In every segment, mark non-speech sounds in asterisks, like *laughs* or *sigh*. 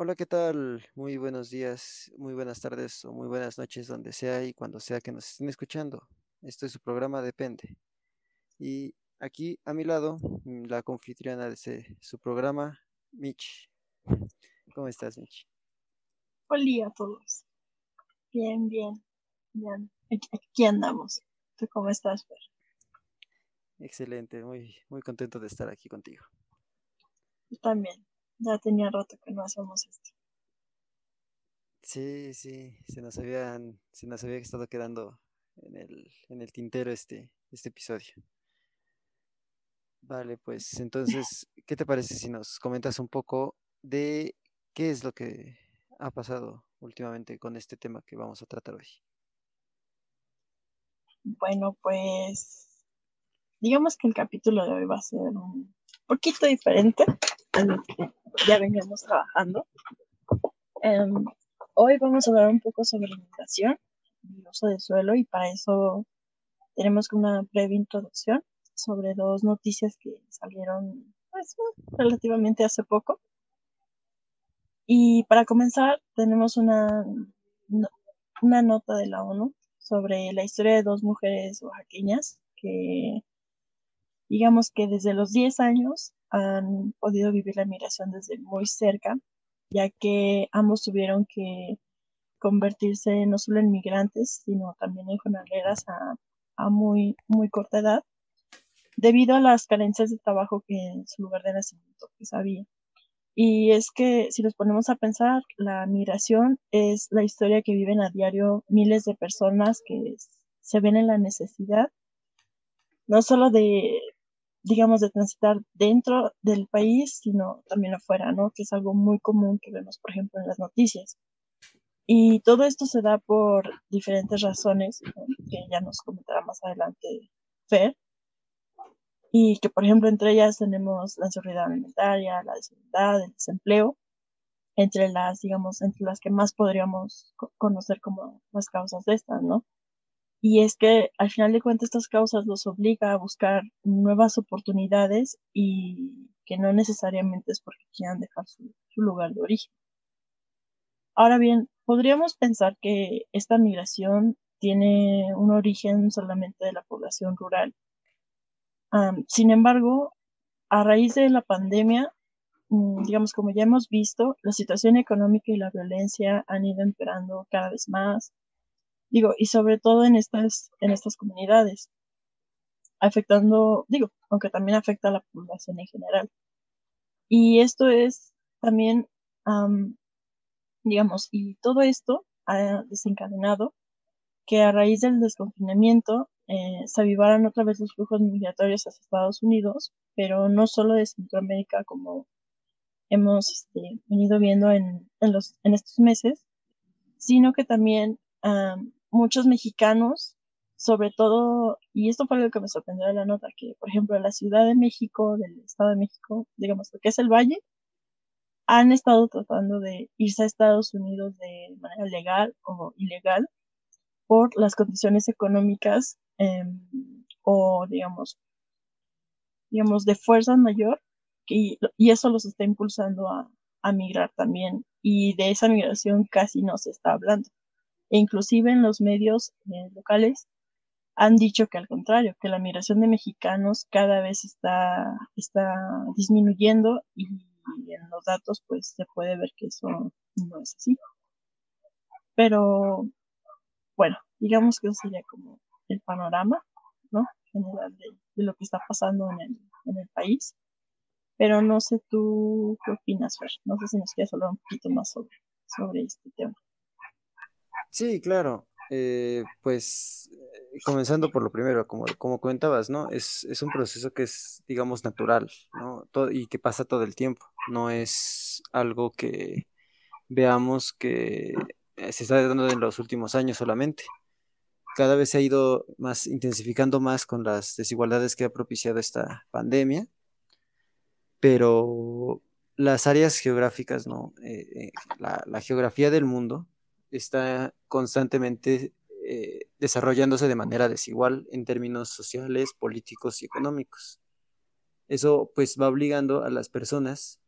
Hola, ¿qué tal? Muy buenos días, muy buenas tardes o muy buenas noches, donde sea y cuando sea que nos estén escuchando. Esto es su programa Depende. Y aquí a mi lado, mm, la confitriana de ese- su programa, Mitch. ¿Cómo estás, Mitch? Hola a todos. Bien, bien, bien. Aquí, aquí andamos. ¿Tú cómo estás, Fer? Excelente, muy, muy contento de estar aquí contigo. Yo también. Ya tenía rato que no hacemos esto. Sí, sí, se nos habían, se nos había estado quedando en el, en el tintero este, este episodio. Vale, pues entonces, ¿qué te parece si nos comentas un poco de qué es lo que ha pasado últimamente con este tema que vamos a tratar hoy? Bueno, pues digamos que el capítulo de hoy va a ser un poquito diferente que ya veníamos trabajando. Em, hoy vamos a hablar un poco sobre migración y uso de suelo y para eso tenemos una breve introducción sobre dos noticias que salieron pues, relativamente hace poco. Y para comenzar, tenemos una, una nota de la ONU sobre la historia de dos mujeres oaxaqueñas que, digamos que desde los 10 años han podido vivir la migración desde muy cerca, ya que ambos tuvieron que convertirse no solo en migrantes, sino también en jornaleras a, a muy, muy corta edad, debido a las carencias de trabajo que en su lugar de nacimiento pues había. Y es que si nos ponemos a pensar, la migración es la historia que viven a diario miles de personas que se ven en la necesidad, no solo de, digamos, de transitar dentro del país, sino también afuera, ¿no? Que es algo muy común que vemos, por ejemplo, en las noticias. Y todo esto se da por diferentes razones, ¿no? que ya nos comentará más adelante Fer, y que, por ejemplo, entre ellas tenemos la inseguridad alimentaria, la desigualdad, el desempleo, entre las, digamos, entre las que más podríamos co- conocer como las causas de estas, ¿no? Y es que al final de cuentas estas causas los obliga a buscar nuevas oportunidades y que no necesariamente es porque quieran dejar su, lugar de origen. Ahora bien, podríamos pensar que esta migración tiene un origen solamente de la población rural. Am, sin embargo, a raíz de la pandemia, mm, digamos, como ya hemos visto, la situación económica y la violencia han ido empeorando cada vez más. Digo, y sobre todo en estas, en estas comunidades, afectando, digo, aunque también afecta a la población en general. Y esto es también, am, digamos, y todo esto ha desencadenado que a raíz del desconfinamiento eh, se avivaran otra vez los flujos migratorios hacia Estados Unidos, pero no solo de Centroamérica como hemos este, venido viendo en, en, los, en estos meses, sino que también um, muchos mexicanos, sobre todo, y esto fue algo que me sorprendió de la nota, que por ejemplo la Ciudad de México, del Estado de México, digamos lo que es el Valle, han estado tratando de irse a Estados Unidos de manera legal o ilegal por las condiciones económicas eh, o digamos, digamos de fuerza mayor y, y eso los está impulsando a, migrar también y de esa migración casi no se está hablando. E inclusive en los medios eh, locales han dicho que al contrario, que la migración de mexicanos cada vez está, está disminuyendo y en los datos pues se puede ver que eso no es así. Pero bueno, digamos que eso sería como el panorama, ¿no? General de, lo que está pasando en el, en el país. Pero no sé tú qué opinas, Fer. No sé si nos quieres hablar un poquito más sobre, sobre este tema. Sí, claro. Eh, pues eh, comenzando por lo primero, como, como comentabas, ¿no? Es, es un proceso que es, digamos, natural, ¿no? Y que pasa todo el tiempo. No es algo que veamos que se está dando en los últimos años solamente. Cada vez se ha ido más intensificando más con las desigualdades que ha propiciado esta pandemia, pero las áreas geográficas, ¿no? Eh, eh, la, la, geografía del mundo está constantemente eh, desarrollándose de manera desigual en términos sociales, políticos y económicos. Eso pues va obligando a las personas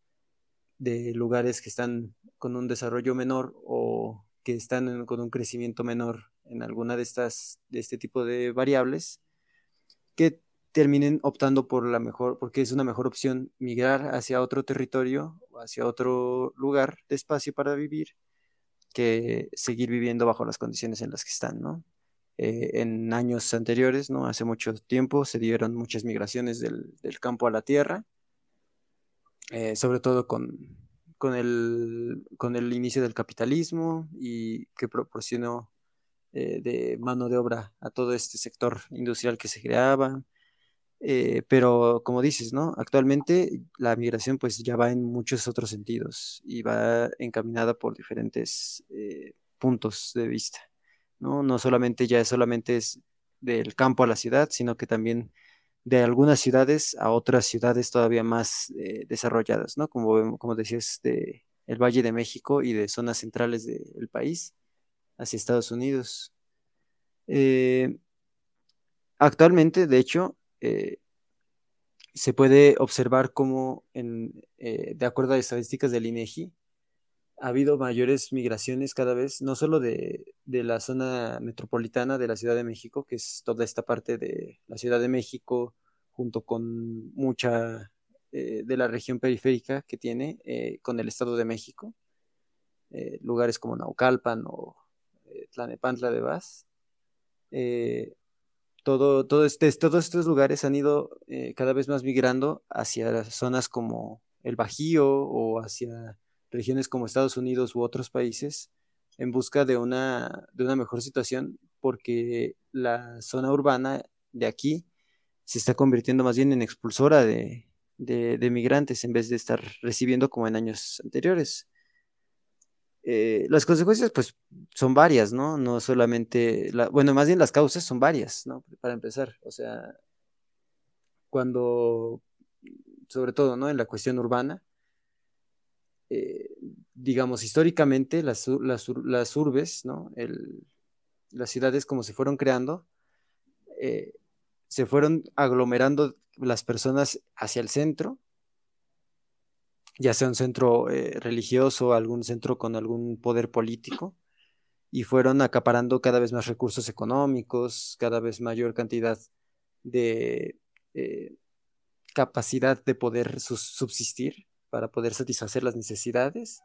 de lugares que están con un desarrollo menor o que están con un crecimiento menor en alguna de estas, de este tipo de variables, que terminen optando por la mejor, porque es una mejor opción migrar hacia otro territorio, hacia otro lugar de espacio para vivir, que seguir viviendo bajo las condiciones en las que están, ¿no? Eh, en años anteriores, ¿no? Hace mucho tiempo se dieron muchas migraciones del, campo a la tierra, eh, sobre todo con, con, el, con el inicio del capitalismo y que proporcionó eh, de mano de obra a todo este sector industrial que se creaba. Eh, pero como dices, ¿no? Actualmente la migración pues ya va en muchos otros sentidos y va encaminada por diferentes eh, puntos de vista, ¿no? No solamente ya solamente es del campo a la ciudad, sino que también de algunas ciudades a otras ciudades todavía más eh, desarrolladas, ¿no? Como, como decías, de el Valle de México y de zonas centrales del país hacia Estados Unidos. actualmente, de hecho, eh, se puede observar cómo, en, eh, de acuerdo a estadísticas del INEGI, ha habido mayores migraciones cada vez, no solo de, la zona metropolitana de la Ciudad de México, que es toda esta parte de la Ciudad de México, junto con mucha eh, de la región periférica que tiene con el Estado de México, lugares como Naucalpan o Tlanepantla de Vaz todo, todo este, todos estos lugares han ido eh, cada vez más migrando hacia zonas como el Bajío o hacia regiones como Estados Unidos u otros países en busca de una, de una mejor situación porque la zona urbana de aquí se está convirtiendo más bien en expulsora de, de migrantes en vez de estar recibiendo como en años anteriores. Eh, las consecuencias, pues, son varias, ¿no? No solamente, la, bueno, más bien las causas son varias, ¿no? Para empezar, o sea, cuando, sobre todo, ¿no? En la cuestión urbana, eh, digamos, históricamente las, las, las urbes, ¿no? El, las ciudades como se fueron creando, eh, se fueron aglomerando las personas hacia el centro ya sea un centro eh, religioso, algún centro con algún poder político, y fueron acaparando cada vez más recursos económicos, cada vez mayor cantidad de eh, capacidad de poder subsistir para poder satisfacer las necesidades.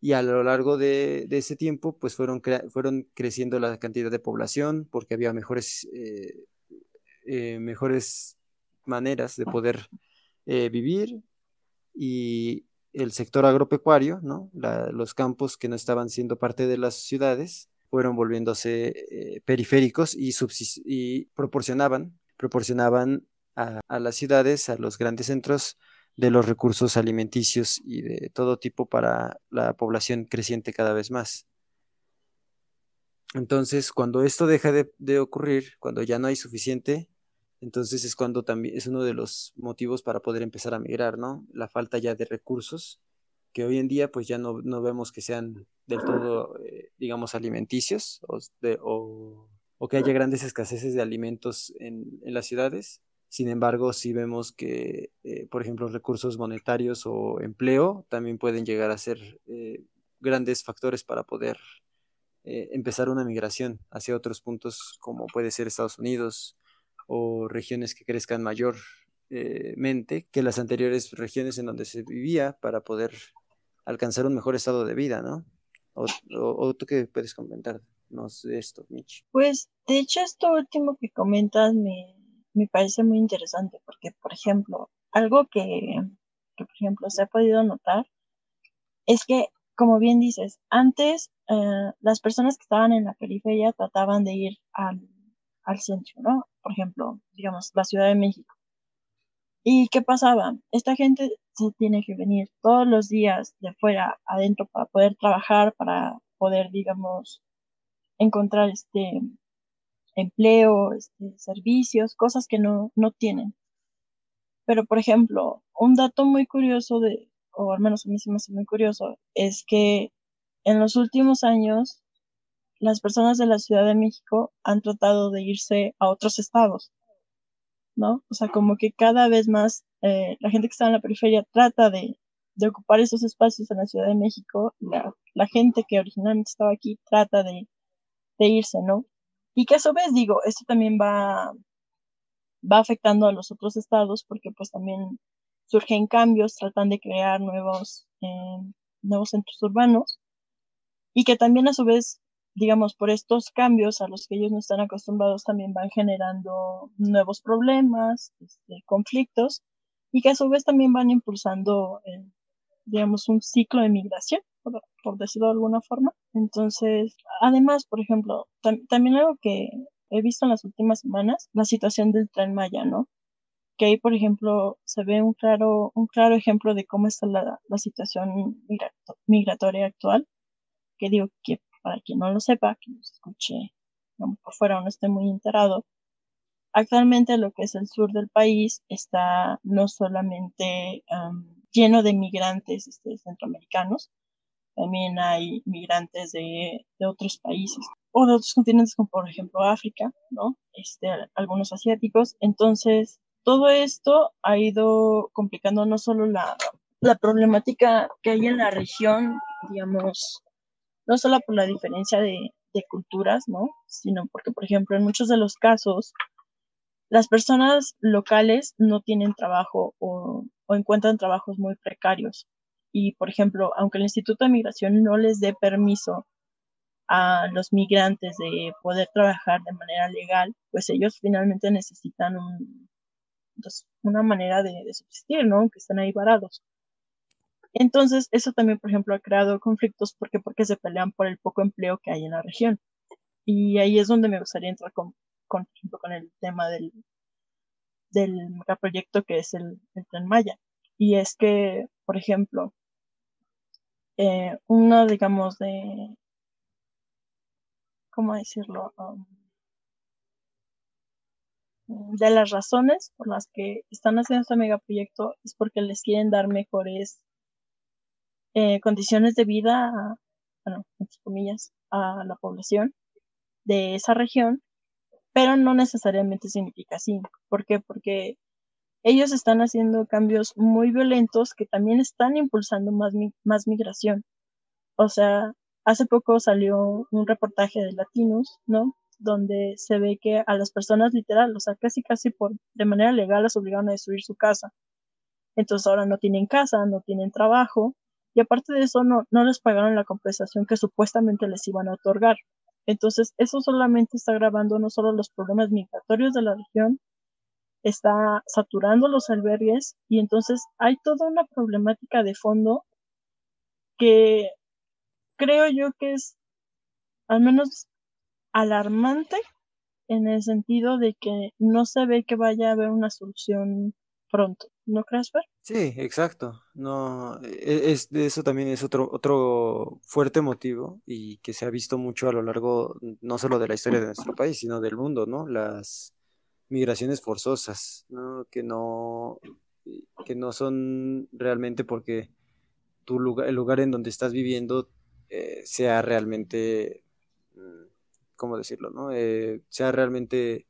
Y a lo largo de, ese tiempo, pues fueron, fueron creciendo la cantidad de población porque había mejores, eh, mejores maneras de poder vivir y el sector agropecuario, ¿no? los campos que no estaban siendo parte de las ciudades fueron volviéndose eh, periféricos y, proporcionaban, proporcionaban a, a, las ciudades, a los grandes centros de los recursos alimenticios y de todo tipo para la población creciente cada vez más. Entonces, cuando esto deja de, de ocurrir, cuando ya no hay suficiente, entonces es cuando también es uno de los motivos para poder empezar a migrar, ¿no? La falta ya de recursos, que hoy en día pues ya no, no vemos que sean del todo, eh, digamos, alimenticios o, o, que haya grandes escaseces de alimentos en, en las ciudades. Sin embargo, sí vemos que, eh, por ejemplo, recursos monetarios o empleo también pueden llegar a ser eh, grandes factores para poder empezar una migración hacia otros puntos como puede ser Estados Unidos, o regiones que crezcan mayormente que las anteriores regiones en donde se vivía para poder alcanzar un mejor estado de vida, ¿no? O, tú qué puedes comentar de esto, Mitch. Pues de hecho esto último que comentas me, me parece muy interesante porque, por ejemplo, algo que, por ejemplo, se ha podido notar es que, como bien dices, antes eh, las personas que estaban en la periferia trataban de ir al, al centro, ¿no? por ejemplo, digamos, la Ciudad de México. ¿Y qué pasaba? Esta gente se tiene que venir todos los días de fuera adentro para poder trabajar, para poder, digamos, encontrar este empleo, este, servicios, cosas que no, no tienen. Pero, por ejemplo, un dato muy curioso de, o al menos a mí se me hace muy curioso, es que en los últimos años las personas de la Ciudad de México han tratado de irse a otros estados, ¿no? O sea, como que cada vez más eh, la gente que está en la periferia trata de, de ocupar esos espacios en la Ciudad de México, la, gente que originalmente estaba aquí trata de, de, irse, ¿no? Y que a su vez, digo, esto también va, va afectando a los otros estados porque pues también surgen cambios, tratan de crear nuevos, eh, nuevos centros urbanos y que también a su vez, digamos, por estos cambios a los que ellos no están acostumbrados también van generando nuevos problemas, este, conflictos y que a su vez también van impulsando, eh, digamos, un ciclo de migración, por, decirlo de alguna forma. Entonces, además, por ejemplo, tam también algo que he visto en las últimas semanas, la situación del tren Maya, ¿no? Que ahí, por ejemplo, se ve un claro, un claro ejemplo de cómo está la situación migratoria actual, que digo que para quien no lo sepa, que nos escuche por fuera o no esté muy enterado, Actualmente lo que es el sur del país está no solamente lleno de migrantes este, centroamericanos, también hay migrantes de, de, otros países o de otros continentes como por ejemplo África, ¿no? Este, algunos asiáticos. Entonces, todo esto ha ido complicando no solo la, la problemática que hay en la región, digamos, no solo por la diferencia de, culturas, ¿no? Sino porque, por ejemplo, en muchos de los casos, las personas locales no tienen trabajo o, o, encuentran trabajos muy precarios. Y, por ejemplo, aunque el Instituto de Migración no les dé permiso a los migrantes de poder trabajar de manera legal, pues ellos finalmente necesitan un, pues, una manera de, de, subsistir, ¿no? Que están ahí varados. Entonces, eso también, por ejemplo, ha creado conflictos porque, porque se pelean por el poco empleo que hay en la región. Y ahí es donde me gustaría entrar con, con, con el tema del, del megaproyecto que es el, el Tren Maya. Y es que, por ejemplo, eh, uno, digamos, de, ¿cómo decirlo? Um, de las razones por las que están haciendo este megaproyecto es porque les quieren dar mejores eh, condiciones de vida, bueno, entre comillas, a la población de esa región pero no necesariamente significa así. ¿Por qué? Porque ellos están haciendo cambios muy violentos que también están impulsando más, más migración. O sea, hace poco salió un reportaje de Latinos, ¿no? Donde se ve que a las personas literal, o sea, casi casi por, de manera legal las obligaron a destruir su casa. Entonces ahora no tienen casa, no tienen trabajo, y aparte de eso no, no les pagaron la compensación que supuestamente les iban a otorgar. Entonces, eso solamente está agravando no solo los problemas migratorios de la región, está saturando los albergues y entonces hay toda una problemática de fondo que creo yo que es al menos alarmante en el sentido de que no se ve que vaya a haber una solución pronto. ¿No crees, Fer? Sí, exacto. No, e, es, eso también es otro, otro fuerte motivo y que se ha visto mucho a lo largo no solo de la historia de nuestro país, sino del mundo, ¿no? Las migraciones forzosas, ¿no? Que no, que no son realmente porque tu lugar, el lugar en donde estás viviendo eh, sea realmente, mm, ¿cómo decirlo, no? Eh, sea realmente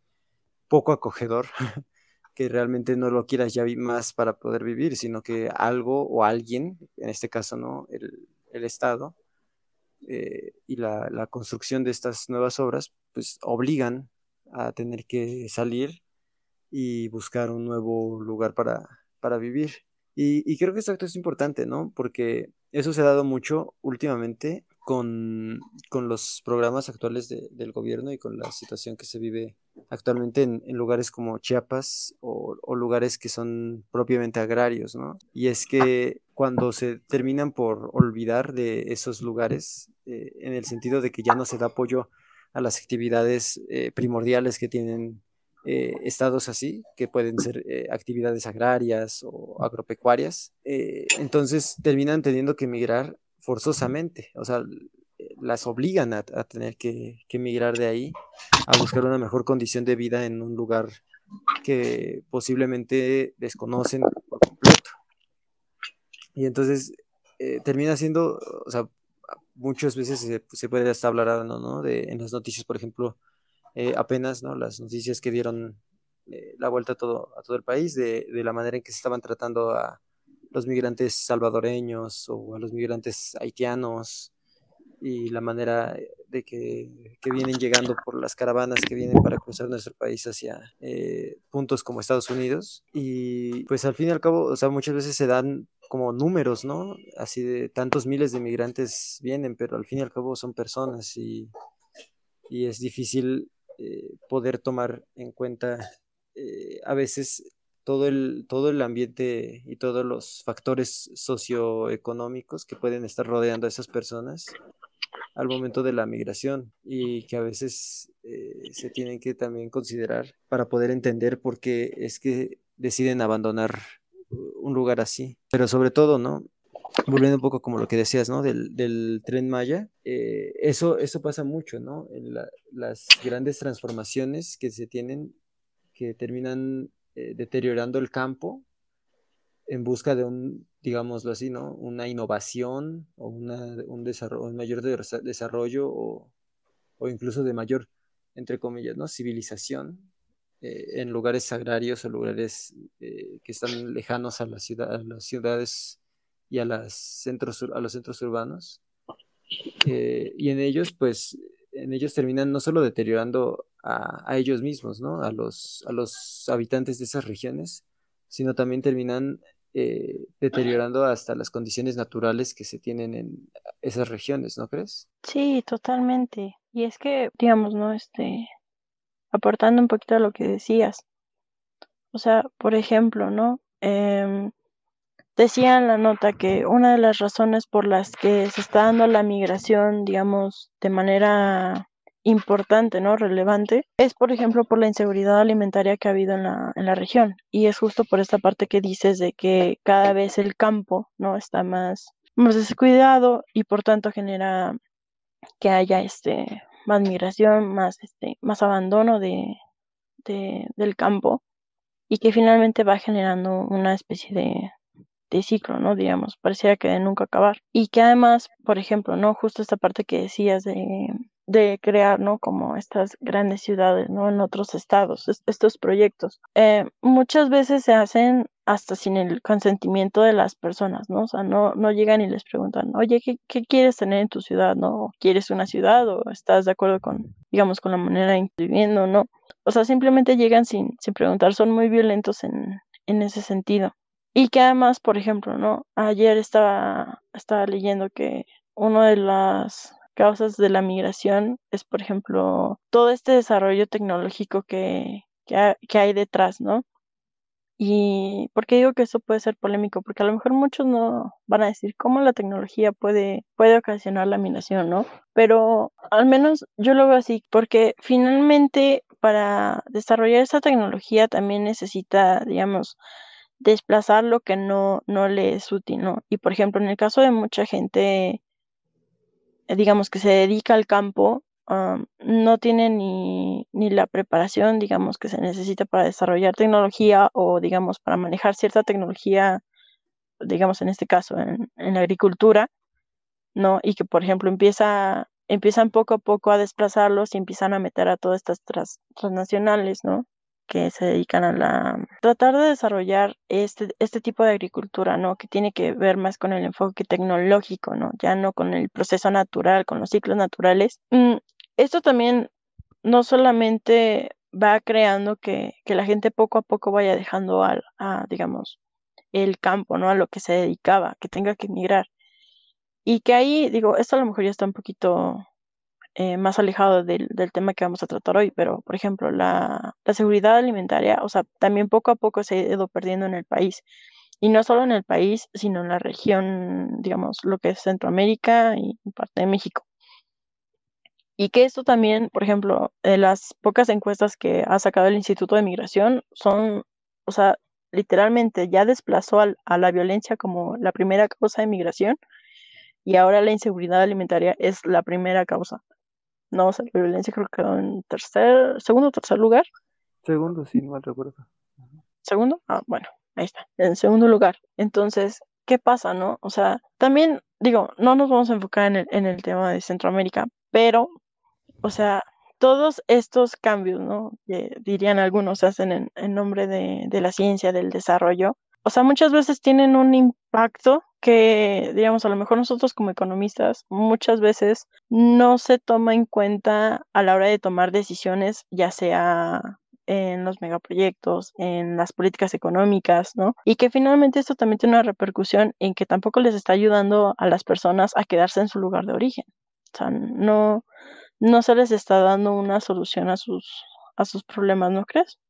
poco acogedor. *laughs* que realmente no lo quieras ya más para poder vivir, sino que algo o alguien, en este caso, ¿no? El, Estado eh, y la, la, construcción de estas nuevas obras, pues obligan a tener que salir y buscar un nuevo lugar para, para vivir. Y, y creo que esto es importante, ¿no? Porque eso se ha dado mucho últimamente con, con los programas actuales de, del gobierno y con la situación que se vive actualmente en, lugares como Chiapas o, lugares que son propiamente agrarios, ¿no? Y es que cuando se terminan por olvidar de esos lugares, eh, en el sentido de que ya no se da apoyo a las actividades eh, primordiales que tienen eh, estados así, que pueden ser actividades agrarias o agropecuarias, entonces terminan teniendo que migrar forzosamente, o sea, las obligan a, tener que, que, migrar de ahí a buscar una mejor condición de vida en un lugar que posiblemente desconocen por completo. Y entonces eh, termina siendo, o sea, muchas veces se, se puede hasta hablar ¿no? ¿no? De, en las noticias, por ejemplo, eh, apenas, ¿no? Las noticias que dieron eh, la vuelta a todo, a todo el país de, de, la manera en que se estaban tratando a los migrantes salvadoreños o a los migrantes haitianos y la manera de que, que, vienen llegando por las caravanas que vienen para cruzar nuestro país hacia eh, puntos como Estados Unidos. Y pues al fin y al cabo, o sea, muchas veces se dan como números, ¿no? Así de tantos miles de migrantes vienen, pero al fin y al cabo son personas y, y es difícil eh, poder tomar en cuenta eh, a veces todo el, todo el ambiente y todos los factores socioeconómicos que pueden estar rodeando a esas personas al momento de la migración y que a veces eh, se tienen que también considerar para poder entender por qué es que deciden abandonar un lugar así. Pero sobre todo, ¿no? Volviendo un poco como lo que decías, ¿no? Del, del tren Maya, eh, eso, eso pasa mucho, ¿no? En las grandes transformaciones que se tienen que terminan eh, deteriorando el campo en busca de un, digámoslo así, ¿no? Una innovación o un, desarrollo, un mayor desarrollo o, o, incluso de mayor, entre comillas, ¿no? Civilización eh, en lugares agrarios o lugares eh, que están lejanos a, a las ciudades y a, centros, a los centros urbanos. Y en ellos, pues, en ellos terminan no solo deteriorando a, a ellos mismos, ¿no? A los, a los habitantes de esas regiones, sino también terminan eh, deteriorando hasta las condiciones naturales que se tienen en esas regiones, ¿no crees? Sí, totalmente. Y es que, digamos, ¿no? Este, aportando un poquito a lo que decías. O sea, por ejemplo, ¿no? Eh, decía en la nota que una de las razones por las que se está dando la migración, digamos, de manera importante, ¿no? Relevante, es por ejemplo por la inseguridad alimentaria que ha habido en la, en la región. Y es justo por esta parte que dices de que cada vez el campo, ¿no? Está más, más descuidado y por tanto genera que haya este más migración, más este, más abandono de, de, del campo y que finalmente va generando una especie de, de ciclo, ¿no? Digamos, parecía que de nunca acabar. Y que además, por ejemplo, ¿no? Justo esta parte que decías de de crear, ¿no? Como estas grandes ciudades, ¿no? En otros estados, estos proyectos. Eh, muchas veces se hacen hasta sin el consentimiento de las personas, ¿no? O sea, no, no llegan y les preguntan, oye, ¿qué, ¿qué, quieres tener en tu ciudad, no? ¿Quieres una ciudad o estás de acuerdo con, digamos, con la manera en que viviendo, no? O sea, simplemente llegan sin, sin preguntar, son muy violentos en, en ese sentido. Y que además, por ejemplo, ¿no? Ayer estaba, estaba leyendo que una de las causas de la migración es, por ejemplo, todo este desarrollo tecnológico que, que, hay detrás, ¿no? Y por qué digo que eso puede ser polémico, porque a lo mejor muchos no van a decir cómo la tecnología puede, puede ocasionar la migración, ¿no? Pero al menos yo lo veo así, porque finalmente para desarrollar esa tecnología también necesita, digamos, desplazar lo que no, no le es útil, ¿no? Y por ejemplo, en el caso de mucha gente digamos, que se dedica al campo, no tiene ni, ni, la preparación, digamos, que se necesita para desarrollar tecnología o, digamos, para manejar cierta tecnología, digamos, en este caso, en, en la agricultura, ¿no? Y que, por ejemplo, empieza, empiezan poco a poco a desplazarlos y empiezan a meter a todas estas transnacionales, ¿no? Que se dedican a la tratar de desarrollar este, este tipo de agricultura, ¿no? Que tiene que ver más con el enfoque tecnológico, ¿no? Ya no con el proceso natural, con los ciclos naturales. Mm, esto también no solamente va creando que, que, la gente poco a poco vaya dejando a, a, digamos, el campo, ¿no? A lo que se dedicaba, que tenga que emigrar. Y que ahí, digo, esto a lo mejor ya está un poquito eh, más alejado del, del, tema que vamos a tratar hoy, pero por ejemplo, la, la, seguridad alimentaria, o sea, también poco a poco se ha ido perdiendo en el país. Y no solo en el país, sino en la región, digamos, lo que es Centroamérica y parte de México. Y que esto también, por ejemplo, las pocas encuestas que ha sacado el Instituto de Migración son, o sea, literalmente ya desplazó al, a la violencia como la primera causa de migración y ahora la inseguridad alimentaria es la primera causa. No, o sea, la violencia creo que quedó en tercer, segundo o tercer lugar. Segundo, sí, no mal recuerdo. ¿Segundo? Ah, bueno, ahí está, en segundo lugar. Entonces, ¿qué pasa, no? O sea, también, digo, no nos vamos a enfocar en el, en el tema de Centroamérica, pero, o sea, todos estos cambios, ¿no? dirían algunos, se hacen en, en nombre de, de, la ciencia, del desarrollo, o sea, muchas veces tienen un impacto que, digamos, a lo mejor nosotros como economistas muchas veces no se toma en cuenta a la hora de tomar decisiones, ya sea en los megaproyectos, en las políticas económicas, ¿no? Y que finalmente esto también tiene una repercusión en que tampoco les está ayudando a las personas a quedarse en su lugar de origen. O sea, no, no se les está dando una solución a sus, a sus problemas, ¿no crees?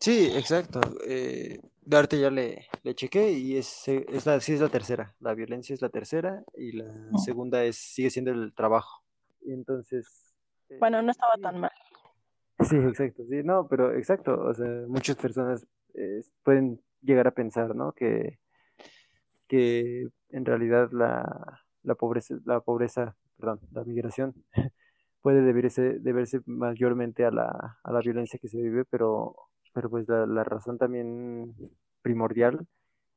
Sí, exacto. Eh, Darte ya le, le chequé y es, es la, sí es la tercera. La violencia es la tercera y la Mm. segunda es sigue siendo el trabajo. Y entonces, eh, Bueno, no estaba tan mal. sí, exacto. Sí, no, pero exacto. O sea, muchas personas eh, pueden llegar a pensar, ¿no? Que, que en realidad la, la pobreza, la pobreza, perdón, la migración *laughs* puede deberse, deberse mayormente a la, a la violencia que se vive, pero, pero pues la, razón también primordial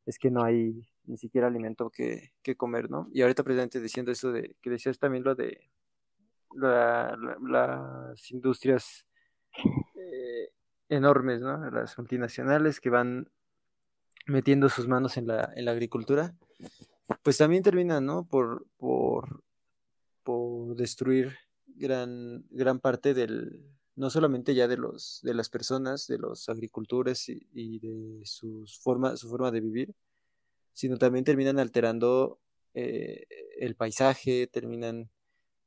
es que no hay ni siquiera alimento que, comer, ¿no? Y ahorita precisamente diciendo eso de que decías también lo de la- la- las industrias eh, enormes, ¿no? Las multinacionales que van metiendo sus manos en la, en la agricultura, pues también terminan, ¿no? Por, por, por destruir gran, gran parte del, no solamente ya de los, de las personas, de los agricultores y, y de sus forma, su forma de vivir, sino también terminan alterando eh, el paisaje, terminan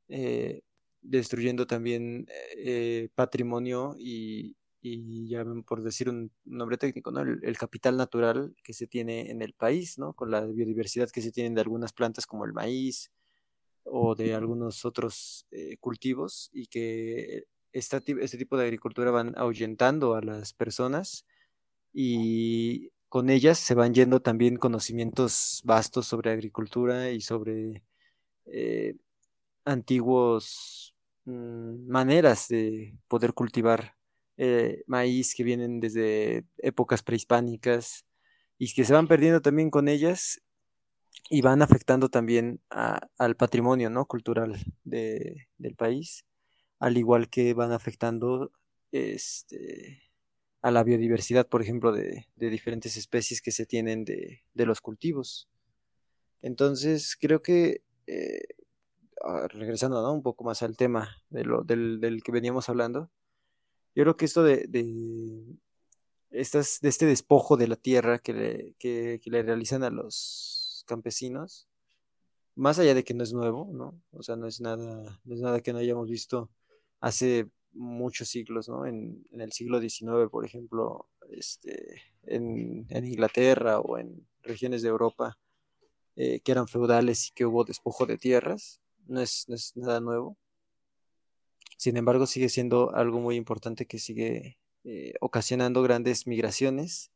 eh, destruyendo también eh, patrimonio y, y, ya por decir un nombre técnico, ¿no? El, el, capital natural que se tiene en el país, ¿no? Con la biodiversidad que se tienen de algunas plantas como el maíz o de algunos otros eh, cultivos y que este tipo de agricultura van ahuyentando a las personas y con ellas se van yendo también conocimientos vastos sobre agricultura y sobre eh, antiguos mmm, maneras de poder cultivar eh, maíz que vienen desde épocas prehispánicas y que se van perdiendo también con ellas y van afectando también al patrimonio ¿no? cultural de, del país, al igual que van afectando este, a la biodiversidad, por ejemplo, de, de diferentes especies que se tienen de, de, los cultivos. Entonces, creo que, eh, regresando ¿no? un poco más al tema del, del, que veníamos hablando, yo creo que esto de, de, estas, de este despojo de la tierra que le, que, que le realizan a los campesinos, más allá de que no es nuevo, ¿no? O sea, no es nada, no es nada que no hayamos visto hace muchos siglos, ¿no? En, el siglo XIX, por ejemplo, este, en, Inglaterra o en regiones de Europa eh, que eran feudales y que hubo despojo de tierras, no es, nada nuevo. Sin embargo, sigue siendo algo muy importante que sigue eh, ocasionando grandes migraciones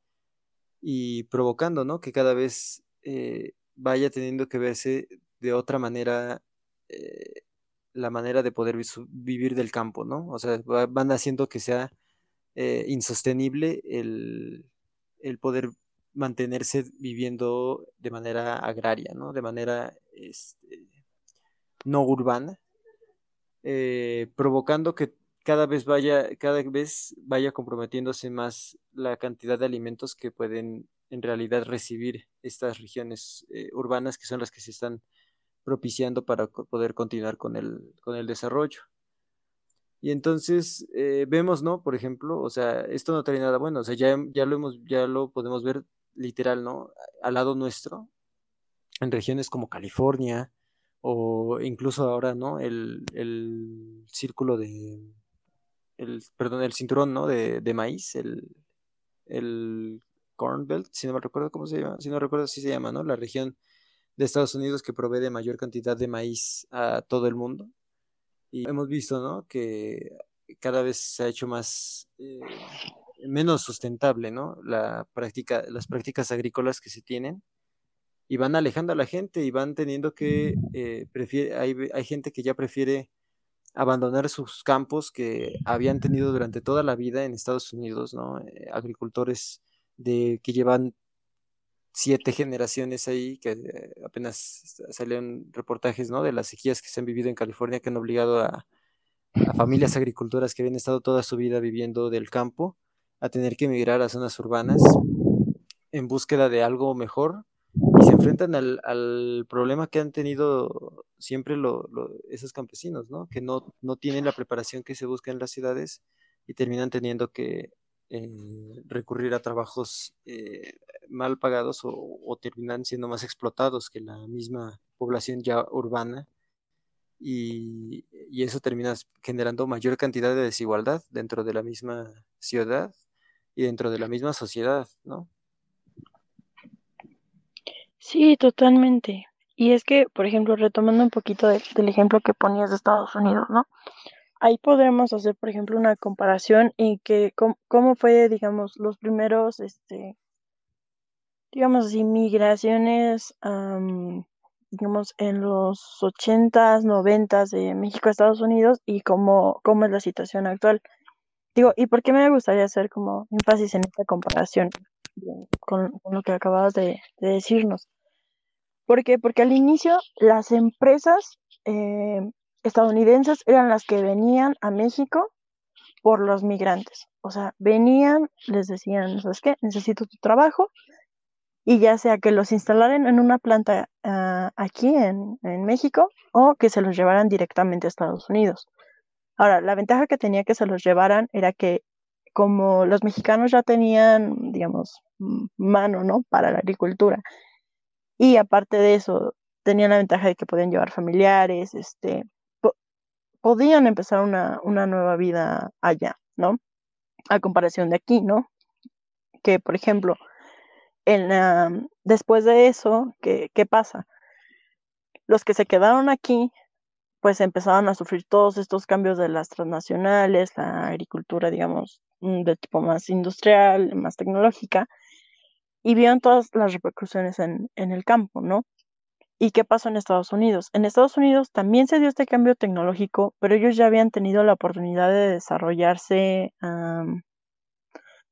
y provocando, ¿no? Que cada vez eh, vaya teniendo que verse de otra manera la manera de poder vivir del campo, ¿no? O sea, van haciendo que sea eh, insostenible el, el, poder mantenerse viviendo de manera agraria, ¿no? De manera este, no urbana, eh, provocando que cada vez vaya, cada vez vaya comprometiéndose más la cantidad de alimentos que pueden en realidad recibir estas regiones eh, urbanas que son las que se están propiciando para poder continuar con el, con el desarrollo. Y entonces eh, vemos, ¿no? Por ejemplo, o sea, esto no trae nada bueno, o sea, ya, ya lo hemos, ya lo podemos ver literal, ¿no? Al lado nuestro, en regiones como California, o incluso ahora, ¿no? El, el círculo de, el, perdón, el cinturón, ¿no? De, de maíz, el, el Corn Belt, si no me recuerdo cómo se llama, si no recuerdo si se llama, ¿no? La región de Estados Unidos que provee de mayor cantidad de maíz a todo el mundo. Y hemos visto, ¿no? Que cada vez se ha hecho más, eh, menos sustentable, ¿no? La práctica, las prácticas agrícolas que se tienen y van alejando a la gente y van teniendo que, eh, prefiere, hay, hay gente que ya prefiere abandonar sus campos que habían tenido durante toda la vida en Estados Unidos, ¿no? Eh, agricultores de, que llevan siete generaciones ahí, que eh, apenas salieron reportajes, ¿no? De las sequías que se han vivido en California, que han obligado a, familias agricultoras que habían estado toda su vida viviendo del campo a tener que emigrar a zonas urbanas en búsqueda de algo mejor y se enfrentan al, al problema que han tenido siempre lo, esos campesinos, ¿no? Que no, no tienen la preparación que se busca en las ciudades y terminan teniendo que eh, recurrir a trabajos eh, mal pagados o, terminan siendo más explotados que la misma población ya urbana y, y, eso termina generando mayor cantidad de desigualdad dentro de la misma ciudad y dentro de la misma sociedad, ¿no? Sí, totalmente. Y es que, por ejemplo, retomando un poquito de, del ejemplo que ponías de Estados Unidos, ¿no? Ahí podremos hacer, por ejemplo, una comparación en que cómo, fue, digamos, los primeros, este, digamos así, migraciones, digamos, en los ochentas, noventas de México a Estados Unidos y cómo, cómo es la situación actual. Digo, ¿y por qué me gustaría hacer como énfasis en esta comparación con, lo que acababas de, de, decirnos? ¿Por qué? Porque al inicio las empresas eh, estadounidenses eran las que venían a México por los migrantes. O sea, venían, les decían, ¿sabes qué? Necesito tu trabajo. Y ya sea que los instalaran en una planta uh, aquí en, en, México o que se los llevaran directamente a Estados Unidos. Ahora, la ventaja que tenía que se los llevaran era que como los mexicanos ya tenían, digamos, mano, ¿no? Para la agricultura. Y aparte de eso, tenían la ventaja de que podían llevar familiares, este, podían empezar una, una nueva vida allá, ¿no? A comparación de aquí, ¿no? Que, por ejemplo, en después de eso, ¿qué, ¿qué pasa? Los que se quedaron aquí, pues empezaron a sufrir todos estos cambios de las transnacionales, la agricultura, digamos, de tipo más industrial, más tecnológica, y vieron todas las repercusiones en, en el campo, ¿no? ¿Y qué pasó en Estados Unidos? En Estados Unidos también se dio este cambio tecnológico, pero ellos ya habían tenido la oportunidad de desarrollarse, um,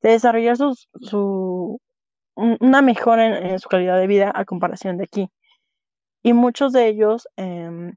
de desarrollar su, una mejora en, su calidad de vida a comparación de aquí. Y muchos de ellos, um,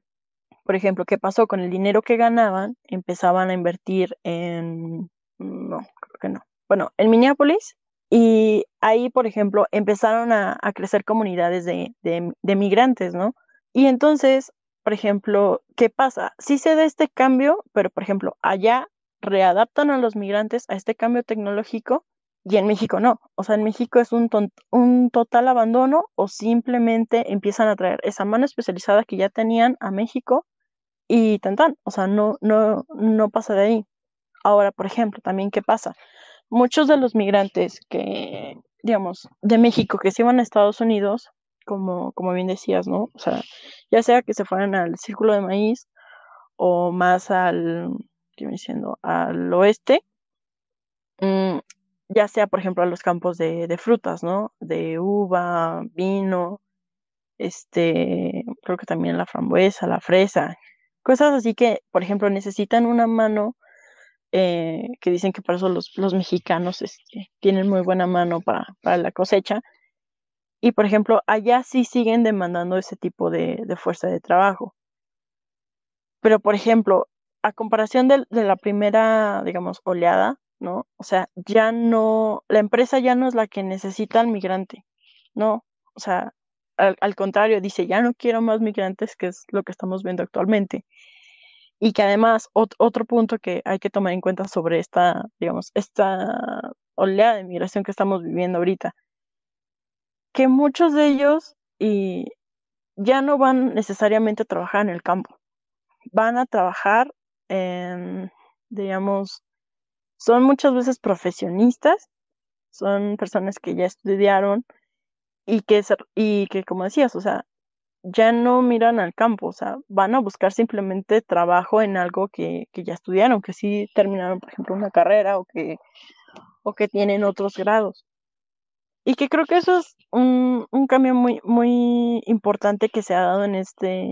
por ejemplo, ¿qué pasó? Con el dinero que ganaban, empezaban a invertir en, no, creo que no. Bueno, en Minneapolis y ahí, por ejemplo, empezaron a, a crecer comunidades de, de, migrantes, ¿no? Y entonces, por ejemplo, ¿qué pasa? Sí se da este cambio, pero, por ejemplo, allá readaptan a los migrantes a este cambio tecnológico y en México no. O sea, en México es un, un total abandono o simplemente empiezan a traer esa mano especializada que ya tenían a México y tan tan. O sea, no, no, no pasa de ahí. Ahora, por ejemplo, también, ¿qué pasa? Muchos de los migrantes que, digamos, de México que se iban a Estados Unidos, como, como bien decías, ¿no? O sea, ya sea que se fueran al círculo de maíz o más al, ¿qué me diciendo? Al oeste, mmm, ya sea, por ejemplo, a los campos de, de, frutas, ¿no? De uva, vino, este, creo que también la frambuesa, la fresa, cosas así que, por ejemplo, necesitan una mano eh, que dicen que por eso los, los mexicanos este, tienen muy buena mano para, para, la cosecha. Y por ejemplo, allá sí siguen demandando ese tipo de, de fuerza de trabajo. Pero por ejemplo, a comparación de, de, la primera, digamos, oleada, ¿no? O sea, ya no, la empresa ya no es la que necesita al migrante, ¿no? O sea, al, al contrario, dice, ya no quiero más migrantes, que es lo que estamos viendo actualmente y que además ot otro punto que hay que tomar en cuenta sobre esta, digamos, esta oleada de migración que estamos viviendo ahorita, que muchos de ellos y ya no van necesariamente a trabajar en el campo, van a trabajar en, digamos, son muchas veces profesionistas, son personas que ya estudiaron y que, y que como decías, o sea, ya no miran al campo, o sea, van a buscar simplemente trabajo en algo que, que ya estudiaron, que sí terminaron, por ejemplo, una carrera o que, o que tienen otros grados. Y que creo que eso es un, un cambio muy, muy importante que se ha dado en este,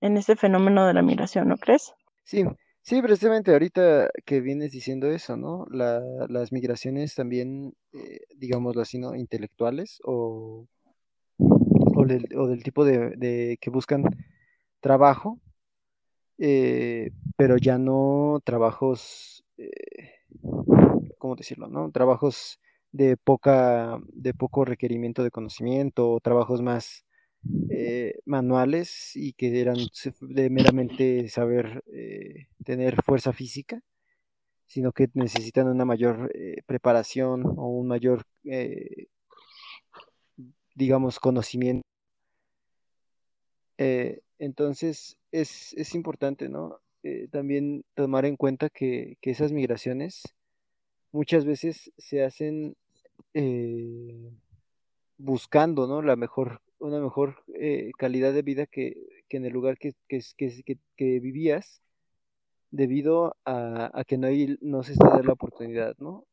en este fenómeno de la migración, ¿no crees? Sí, sí, precisamente ahorita que vienes diciendo eso, ¿no? La, las migraciones también, eh, digámoslo así, ¿no? Intelectuales o o del, tipo de, que buscan trabajo, eh, pero ya no trabajos, eh, ¿cómo decirlo? ¿no? Trabajos de poca, de poco requerimiento de conocimiento, o trabajos más eh, manuales y que eran de meramente saber eh, tener fuerza física, sino que necesitan una mayor preparación o un mayor, digamos, conocimiento. Eh, entonces es, es, importante, ¿no? también tomar en cuenta que, que, esas migraciones muchas veces se hacen buscando, ¿no? La mejor, una mejor eh, calidad de vida que, que, en el lugar que, que, que vivías, debido a, a, que no, hay, no se está dando la oportunidad, ¿no?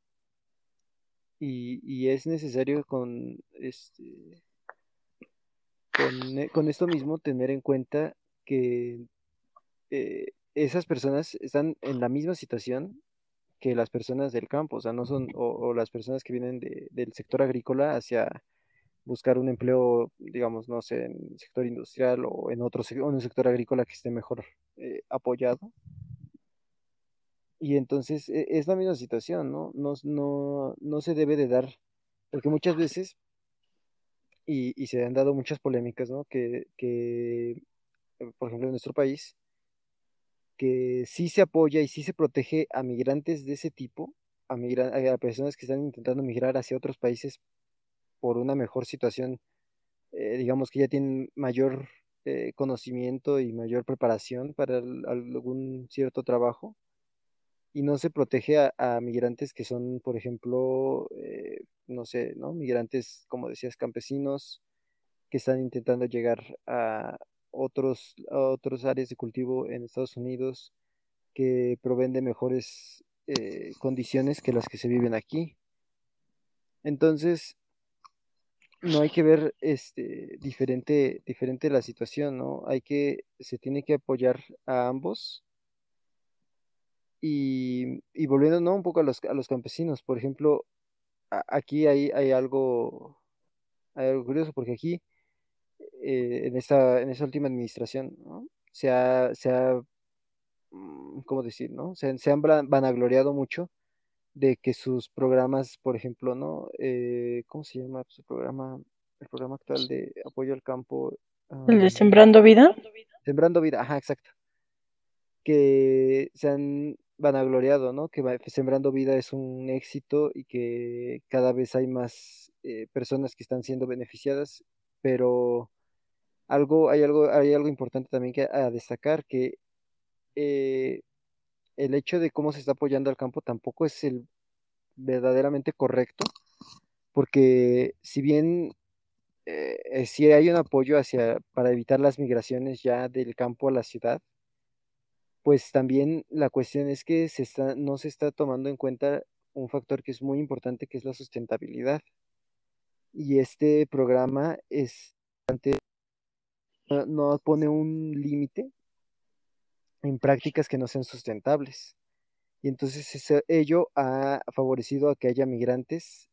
Y, y es necesario con, este, con, eh, con, esto mismo tener en cuenta que eh, esas personas están en la misma situación que las personas del campo, o sea, no son, o, o las personas que vienen de, del sector agrícola hacia buscar un empleo, digamos, no sé, en el sector industrial o en otro en un sector agrícola que esté mejor eh, apoyado. Y entonces e, es la misma situación, ¿no? No, no, no se debe de dar, porque muchas veces, y, y se han dado muchas polémicas, ¿no? Que, que, por ejemplo, en nuestro país, que sí se apoya y sí se protege a migrantes de ese tipo, a, a personas que están intentando migrar hacia otros países por una mejor situación, eh, digamos que ya tienen mayor eh, conocimiento y mayor preparación para algún cierto trabajo y no se protege a, migrantes que son, por ejemplo, eh, no sé, ¿no? Migrantes, como decías, campesinos que están intentando llegar a otros, a otros áreas de cultivo en Estados Unidos que proveen de mejores eh, condiciones que las que se viven aquí. Entonces, no hay que ver este diferente, diferente la situación, ¿no? Hay que, se tiene que apoyar a ambos. Y, y volviendo ¿no? un poco a los, a los campesinos, por ejemplo, a, aquí hay, hay algo, hay algo curioso, porque aquí, eh, en esta, en esta última administración, ¿no? Se ha, se ha, mm, ¿cómo decir, no? Se, se han vanagloriado mucho de que sus programas, por ejemplo, ¿no? Eh, ¿Cómo se llama su programa? El programa actual de apoyo al campo. Um, ¿El de Sembrando Vida? Sembrando Vida, ajá, exacto. Que se han vanagloriado, ¿no? Que Sembrando Vida es un éxito y que cada vez hay más eh, personas que están siendo beneficiadas, pero algo, hay algo, hay algo importante también que a destacar, que eh, el hecho de cómo se está apoyando al campo tampoco es el verdaderamente correcto, porque si bien eh, si hay un apoyo hacia para evitar las migraciones ya del campo a la ciudad, pues también la cuestión es que no se está tomando en cuenta un factor que es muy importante, que es la sustentabilidad. Y este programa es no, no pone un límite en prácticas que no sean sustentables. Y entonces ello ha favorecido a que haya migrantes,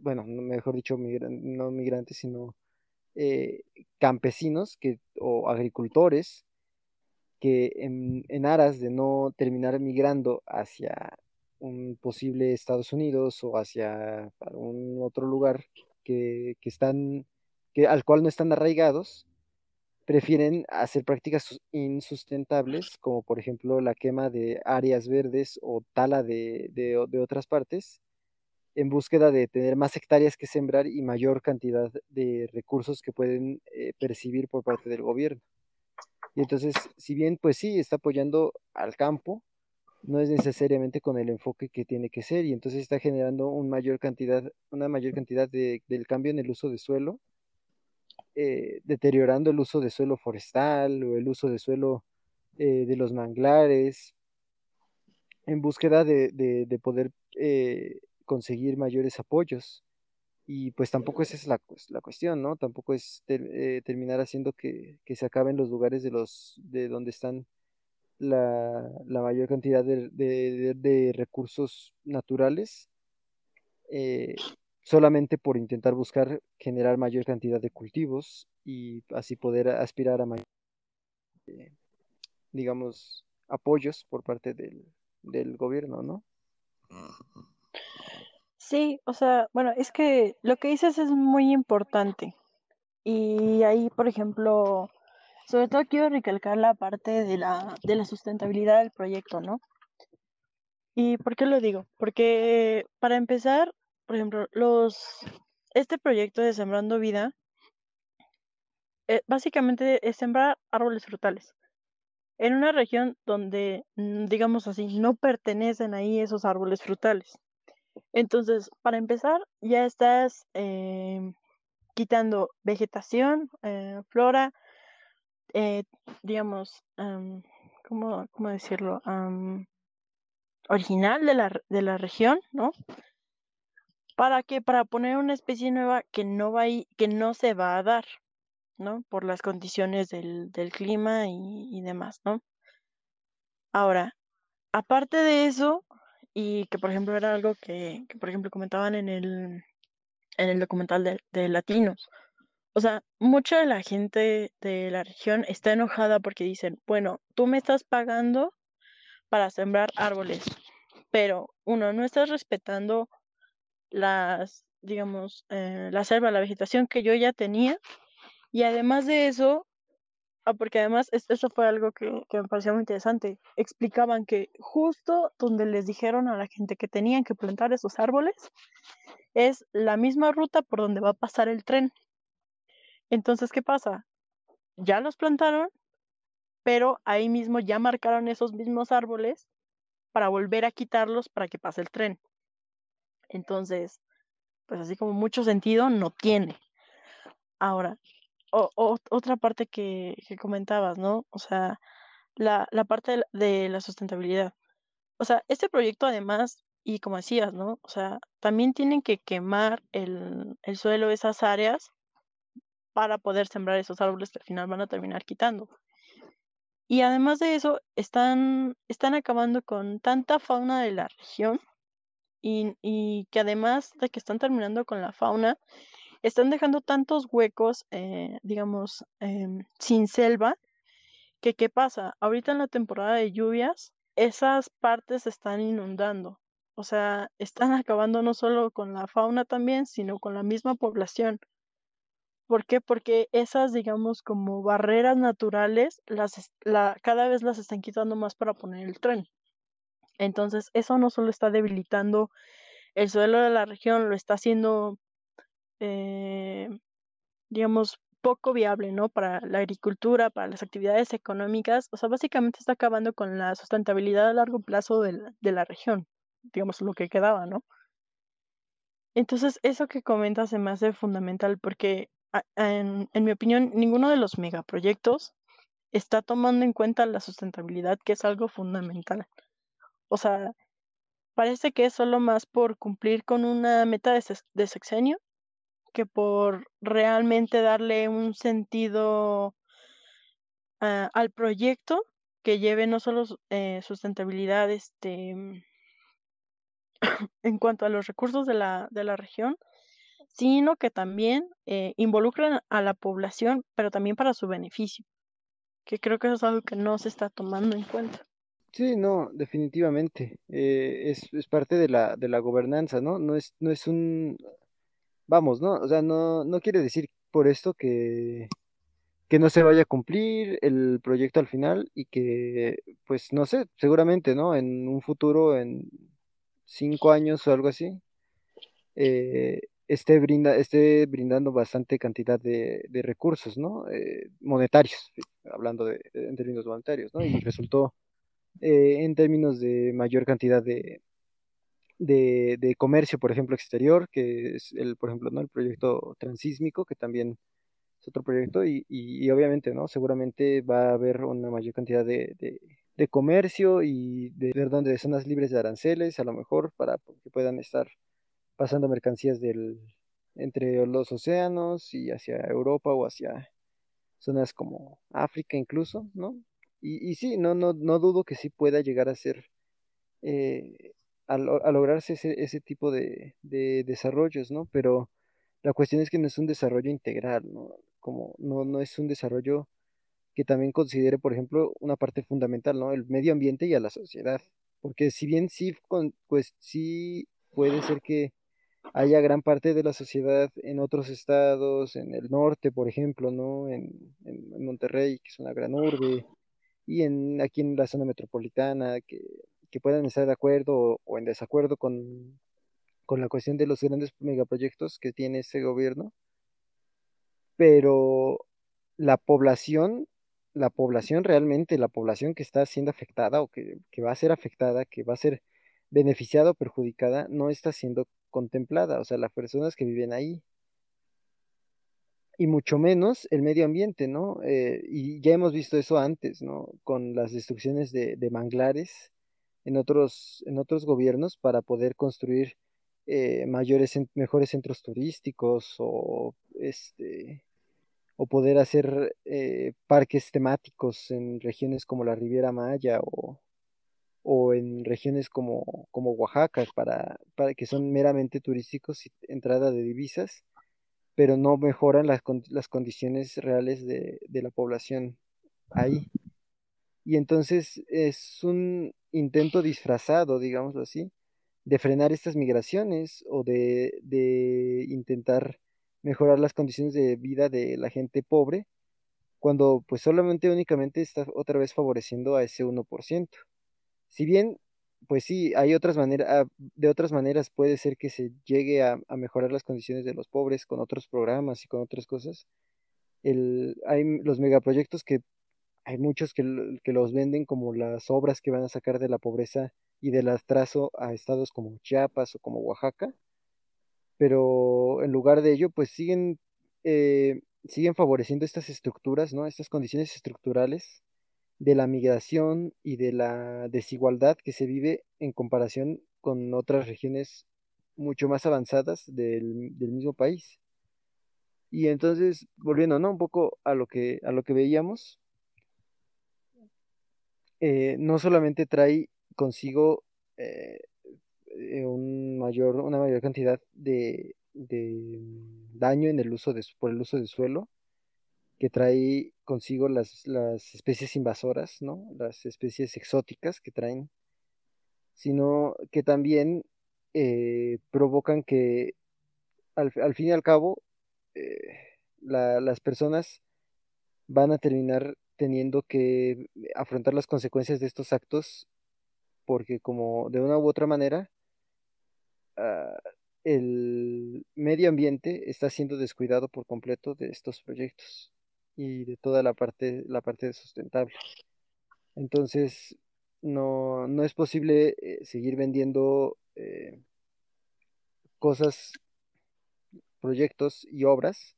bueno, mejor dicho, no migrantes, sino eh, campesinos que, o agricultores que en, aras de no terminar migrando hacia un posible Estados Unidos o hacia un otro lugar que, que están, que, al cual no están arraigados, prefieren hacer prácticas insustentables, como por ejemplo la quema de áreas verdes o tala de, de, de, otras partes, en búsqueda de tener más hectáreas que sembrar y mayor cantidad de recursos que pueden eh, percibir por parte del gobierno. Y entonces, si bien pues sí, está apoyando al campo, no es necesariamente con el enfoque que tiene que ser y entonces está generando una mayor cantidad, una mayor cantidad de, del cambio en el uso de suelo eh, deteriorando el uso de suelo forestal o el uso de suelo eh, de los manglares, en búsqueda de, de, de poder eh, conseguir mayores apoyos. Y pues tampoco esa es la, pues, la cuestión, ¿no? Tampoco es eh, terminar haciendo que, que, se acaben los lugares de, los, de donde están la, la mayor cantidad de, de, de recursos naturales eh, solamente por intentar buscar generar mayor cantidad de cultivos y así poder aspirar a mayor, eh, digamos, apoyos por parte del, del gobierno, ¿no? Sí, o sea, bueno, es que lo que dices es muy importante. Y ahí, por ejemplo, sobre todo quiero recalcar la parte de la, de la sustentabilidad del proyecto, ¿no? ¿Y por qué lo digo? Porque para empezar, por ejemplo, los este proyecto de Sembrando Vida eh, básicamente es sembrar árboles frutales en una región donde, mm, digamos así, no pertenecen ahí esos árboles frutales. Entonces, para empezar, ya estás em, quitando vegetación, eh, flora, eh, digamos, am, ¿cómo, cómo decirlo? Original de la, de la región, ¿no? ¿Para qué? Para poner una especie nueva que no va i- que no se va a dar, ¿no? Por las condiciones del, del clima y, y demás, ¿no? Ahora, aparte de eso, y que por ejemplo era algo que, que, por ejemplo comentaban en el, en el documental de, de Latinos, o sea, mucha de la gente de la región está enojada porque dicen, bueno, tú me estás pagando para sembrar árboles, pero uno, no estás respetando las, digamos, eh, la selva, la vegetación que yo ya tenía. Y además de eso, ah, porque además es- eso fue algo que, que me pareció muy interesante, explicaban que justo donde les dijeron a la gente que tenían que plantar esos árboles es la misma ruta por donde va a pasar el tren. Entonces, ¿qué pasa? Ya los plantaron, pero ahí mismo ya marcaron esos mismos árboles para volver a quitarlos para que pase el tren. Entonces, pues así como mucho sentido no tiene. Ahora, o- o- otra parte que, que comentabas, ¿no? O sea, la, la parte de de la sustentabilidad. O sea, este proyecto además, y como decías, ¿no? O sea, también tienen que quemar el, el suelo, esas áreas, para poder sembrar esos árboles que al final van a terminar quitando. Y además de eso, están, están acabando con tanta fauna de la región y, y que además de que están terminando con la fauna, están dejando tantos huecos, eh, digamos, em, sin selva, que qué pasa, ahorita en la temporada de lluvias, esas partes se están inundando. O sea, están *laughs* acabando no solo con la fauna también, sino con la misma población. ¿Por qué? Porque esas, digamos, como barreras naturales, las, cada vez las están quitando más para poner el tren. Entonces, eso no solo está debilitando el suelo de la región, lo está haciendo eh, digamos, poco viable, ¿no? Para la agricultura, para las actividades económicas. O sea, básicamente está acabando con la sustentabilidad a largo plazo de la, región, digamos, lo que quedaba, ¿no? Entonces, eso que comentas se me hace fundamental porque, en, en mi opinión, ninguno de los megaproyectos está tomando en cuenta la sustentabilidad, que es algo fundamental. O sea, parece que es solo más por cumplir con una meta de, de sexenio que por realmente darle un sentido al proyecto que lleve no solo eh, sustentabilidad este, mm, *coughs* en cuanto a los recursos de la, de la región, sino que también eh, involucran a la población, pero también para su beneficio, que creo que eso es algo que no se está tomando en cuenta. Sí, no, definitivamente. eh, es, es parte de la, de la gobernanza, ¿no? No es, no es un, vamos, ¿no? O sea, no, no quiere decir por esto que, que no se vaya a cumplir el proyecto al final y que, pues, no sé, seguramente, ¿no? En un futuro, en cinco años o algo así, eh, esté brinda, esté brindando bastante cantidad de, de recursos, ¿no? Eh, monetarios, hablando de, en términos monetarios, ¿no? Y resultó eh, en términos de mayor cantidad de, de, de comercio, por ejemplo, exterior, que es el, por ejemplo, ¿no? El proyecto transísmico, que también es otro proyecto, y, y, obviamente, ¿no? Seguramente va a haber una mayor cantidad de, de, de comercio y de, perdón, de zonas libres de aranceles, a lo mejor, para que puedan estar pasando mercancías del, entre los océanos y hacia Europa o hacia zonas como África incluso, ¿no? Y, y sí, no, no, no dudo que sí pueda llegar a ser eh, a, lo- a lograrse ese, ese tipo de, de desarrollos, ¿no? Pero la cuestión es que no es un desarrollo integral, ¿no? Como no, no es un desarrollo que también considere, por ejemplo, una parte fundamental, ¿no? El medio ambiente y a la sociedad. Porque si bien sí, con- pues sí puede ser que haya gran parte de la sociedad en otros estados, en el norte, por ejemplo, ¿no? En, en Monterrey, que es una gran urbe, y en, aquí en la zona metropolitana, que, que puedan estar de acuerdo o, en desacuerdo con, con la cuestión de los grandes megaproyectos que tiene ese gobierno, pero la población, la población realmente, la población que está siendo afectada o que, que va a ser afectada, que va a ser beneficiada o perjudicada, no está siendo contemplada, o sea, las personas que viven ahí. Y mucho menos el medio ambiente, ¿no? Eh, y ya hemos visto eso antes, ¿no? Con las destrucciones de, de manglares en otros, en otros gobiernos para poder construir eh, mayores, mejores centros turísticos o, este, o poder hacer eh, parques temáticos en regiones como la Riviera Maya o, o en regiones como, como Oaxaca para, para que son meramente turísticos y entrada de divisas, pero no mejoran las, las condiciones reales de, de la población ahí. Y entonces es un intento disfrazado, digámoslo así, de frenar estas migraciones o de, de intentar mejorar las condiciones de vida de la gente pobre, cuando pues solamente únicamente está otra vez favoreciendo a ese uno por ciento Si bien, pues sí, hay otras maneras, de otras maneras puede ser que se llegue a, a mejorar las condiciones de los pobres con otros programas y con otras cosas. El, hay los megaproyectos que hay muchos que, los venden como las obras que van a sacar de la pobreza y del atraso a estados como Chiapas o como Oaxaca, pero en lugar de ello, pues siguen, eh, siguen favoreciendo estas estructuras, ¿no? Estas condiciones estructurales de la migración y de la desigualdad que se vive en comparación con otras regiones mucho más avanzadas del, del mismo país. Y entonces, volviendo, ¿no? Un poco a lo que, a lo que veíamos eh, no solamente trae consigo eh, eh, un mayor, una mayor cantidad de, de daño en el uso de, por el uso del suelo, que trae consigo las, las especies invasoras, ¿no? Las especies exóticas que traen, sino que también eh, provocan que al, al fin y al cabo la- las personas van a terminar teniendo que afrontar las consecuencias de estos actos porque como de una u otra manera ah, el medio ambiente está siendo descuidado por completo de estos proyectos y de toda la parte, la parte sustentable. Entonces, no, no es posible eh, seguir vendiendo eh, cosas, proyectos y obras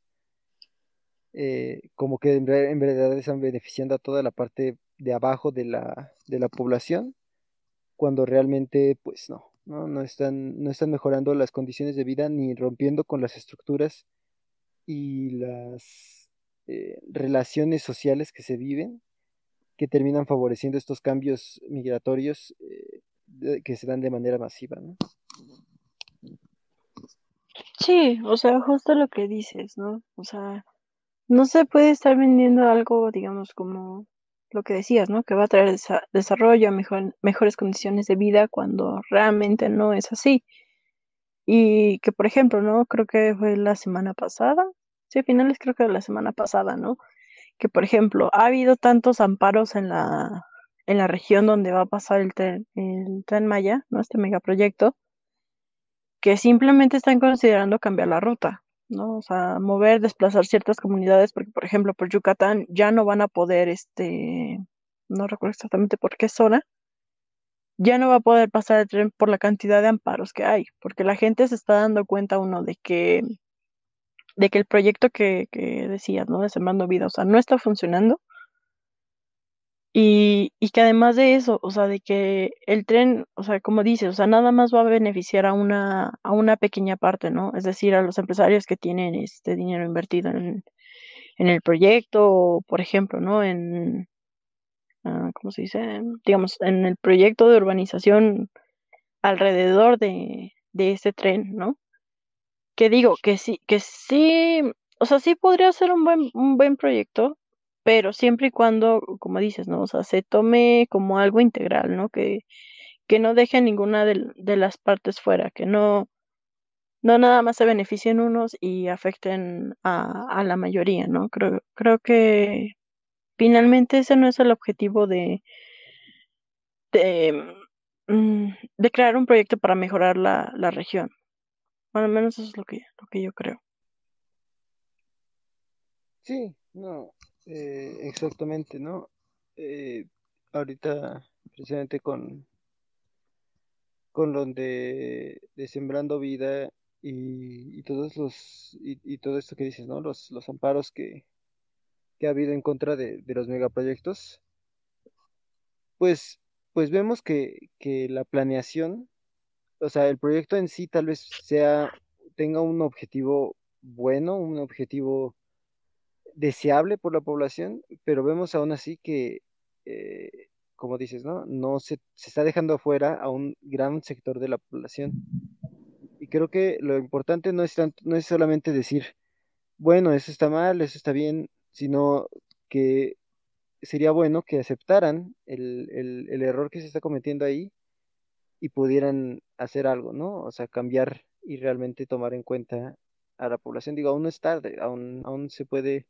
eh, como que en, verdad están beneficiando a toda la parte de abajo de la, de la población cuando realmente, pues no, no, no están, no están mejorando las condiciones de vida ni rompiendo con las estructuras y las eh, relaciones sociales que se viven, que terminan favoreciendo estos cambios migratorios eh, que se dan de manera masiva. Sí, o sea, justo lo que dices, ¿no? O sea, no se puede estar vendiendo algo, digamos, como lo que decías, ¿no? Que va a traer desa- desarrollo, mejor, mejores condiciones de vida cuando realmente no es así. Y que, por ejemplo, ¿no? Creo que fue la semana pasada, sí, a finales creo que de la semana pasada, ¿no? Que, por ejemplo, ha habido tantos amparos en la, en la región donde va a pasar el tren, el Tren Maya, ¿no? Este megaproyecto, que simplemente están considerando cambiar la ruta, ¿no? O sea, mover, desplazar ciertas comunidades, porque, por ejemplo, por Yucatán ya no van a poder, este, no recuerdo exactamente por qué zona, ya no va a poder pasar el tren por la cantidad de amparos que hay, porque la gente se está dando cuenta, uno, de que, de que el proyecto que, que decías, ¿no? De Sembrando Vida, o sea, no está funcionando. Y, y que además de eso, o sea, de que el tren, o sea, como dices, o sea, nada más va a beneficiar a una, a una pequeña parte, ¿no? Es decir, a los empresarios que tienen este dinero invertido en, en el proyecto, o, por ejemplo, ¿no? En, ah, ¿cómo se dice? Digamos, en el proyecto de urbanización alrededor de, de ese tren, ¿no? Que digo, que sí, que sí, o sea, sí podría ser un buen, un buen proyecto, pero siempre y cuando, como dices, ¿no? O sea, se tome como algo integral, ¿no? Que, que no deje ninguna de, de las partes fuera, que no, no nada más se beneficien unos y afecten a, a la mayoría, ¿no? Creo, creo que finalmente ese no es el objetivo de, de, mm, de crear un proyecto para mejorar la, la región. Bueno, al menos eso es lo que, lo que yo creo. Sí, no, eh, exactamente, ¿no? Eh, ahorita, precisamente con, con lo de, de Sembrando Vida y, y todos los, y, y todo esto que dices, ¿no? Los, los amparos que, que ha habido en contra de, de los megaproyectos, pues, pues vemos que, que la planeación, o sea, el proyecto en sí tal vez sea, tenga un objetivo bueno, un objetivo deseable por la población, pero vemos aún así que, eh, como dices, ¿no? No se, se está dejando afuera a un gran sector de la población. Y creo que lo importante no es tanto- no es solamente decir, bueno, eso está mal, eso está bien, sino que sería bueno que aceptaran el, el, el error que se está cometiendo ahí y pudieran hacer algo, ¿no? O sea, cambiar y realmente tomar en cuenta a la población. Digo, aún no es tarde, aún, aún se puede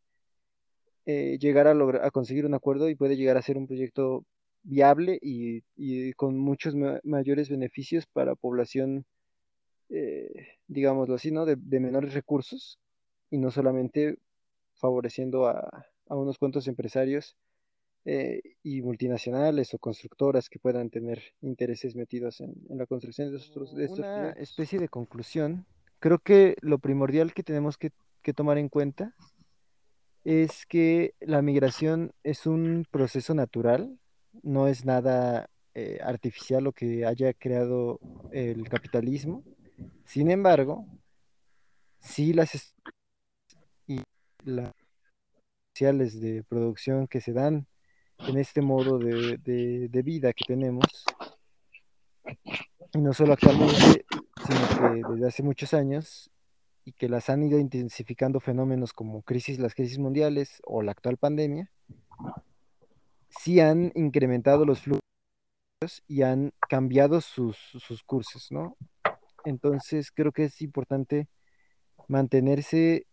eh, llegar a lograr, a conseguir un acuerdo y puede llegar a ser un proyecto viable y, y con muchos ma- mayores beneficios para población, eh, digámoslo así, ¿no? De, de menores recursos y no solamente favoreciendo a, a unos cuantos empresarios eh, y multinacionales o constructoras que puedan tener intereses metidos en, en la construcción de estos, de estos Una especie de conclusión, creo que lo primordial que tenemos que, que tomar en cuenta es que la migración es un proceso natural, no es nada eh, artificial lo que haya creado el capitalismo. Sin embargo, sí las y las sociales de producción que se dan en este modo de, de- de vida que tenemos, y no solo actualmente, sino que desde hace muchos años, y que las han ido intensificando fenómenos como crisis, las crisis mundiales o la actual pandemia, sí han incrementado los flujos y han cambiado sus, sus cursos, ¿no? Entonces creo que es importante mantenerse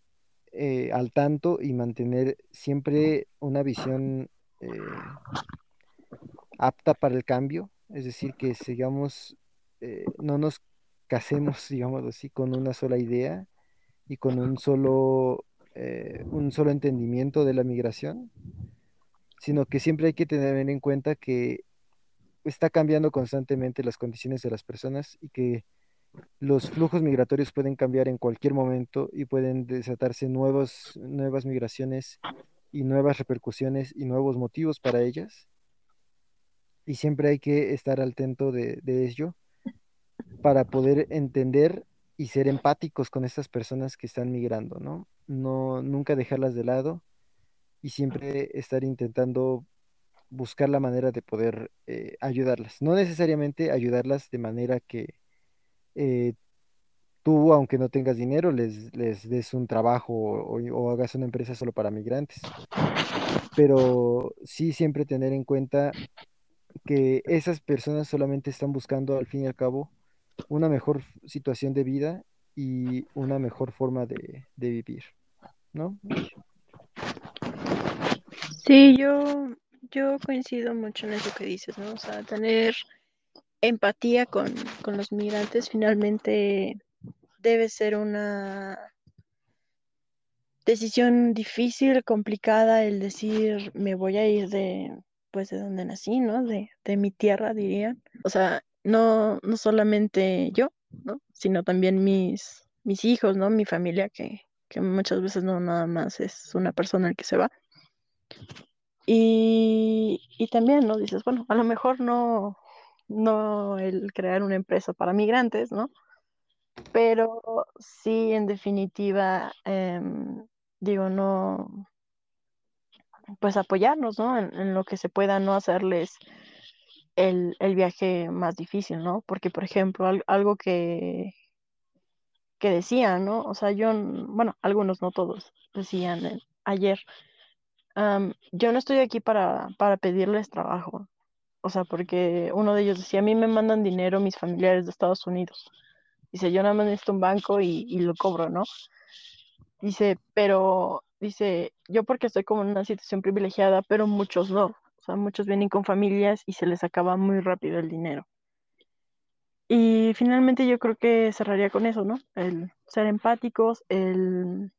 eh, al tanto y mantener siempre una visión eh, apta para el cambio, es decir, que sigamos, eh, no nos casemos, *laughs* digamos así, con una sola idea y con un solo, eh, un solo entendimiento de la migración, sino que siempre hay que tener en cuenta que está cambiando constantemente las condiciones de las personas y que los flujos migratorios pueden cambiar en cualquier momento y pueden desatarse nuevas migraciones y nuevas repercusiones y nuevos motivos para ellas. Y siempre hay que estar al tanto de, de ello para poder entender y ser empáticos con estas personas que están migrando, ¿no? No, nunca dejarlas de lado y siempre estar intentando buscar la manera de poder eh, ayudarlas. No necesariamente ayudarlas de manera que eh, tú, aunque no tengas dinero, les, les des un trabajo o, o hagas una empresa solo para migrantes, pero sí siempre tener en cuenta que esas personas solamente están buscando, al fin y al cabo, una mejor situación de vida y una mejor forma de, de vivir, ¿no? Sí, yo, yo coincido mucho en eso que dices, ¿no? O sea, tener empatía con, con los migrantes finalmente debe ser una decisión difícil, complicada, el decir me voy a ir de, pues de donde nací, ¿no? De, de mi tierra, dirían. O sea, no, no solamente yo, ¿no? Sino también mis, mis hijos, ¿no? Mi familia, que, que muchas veces no nada más es una persona el que se va. Y, y también, ¿no? Dices, bueno, a lo mejor no, no el crear una empresa para migrantes, ¿no? Pero sí, en definitiva, em, digo, no, pues apoyarnos, ¿no? En, en lo que se pueda, no hacerles el, el viaje más difícil, ¿no? Porque, por ejemplo, al- algo que, que decían, ¿no? O sea, yo, bueno, algunos, no todos, decían ayer, am, yo no estoy aquí para, para pedirles trabajo. O sea, porque uno de ellos decía, a mí me mandan dinero mis familiares de Estados Unidos. Dice, yo nada más necesito un banco y, y lo cobro, ¿no? Dice, pero, dice, yo porque estoy como en una situación privilegiada, pero muchos no. O sea, muchos vienen con familias y se les acaba muy rápido el dinero. Y finalmente yo creo que cerraría con eso, ¿no? El ser empáticos, el,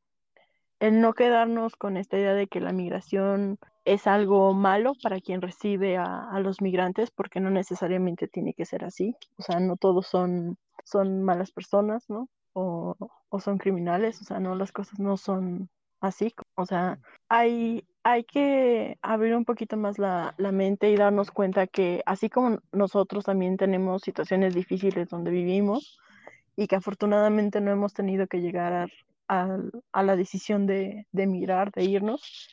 el no quedarnos con esta idea de que la migración es algo malo para quien recibe a, a los migrantes, porque no necesariamente tiene que ser así. O sea, no todos son, son malas personas, ¿no? O, o son criminales, o sea, no, las cosas no son así. O sea, hay, hay que abrir un poquito más la, la, mente y darnos cuenta que así como nosotros también tenemos situaciones difíciles donde vivimos y que afortunadamente no hemos tenido que llegar a, la decisión de, de emigrar, de irnos,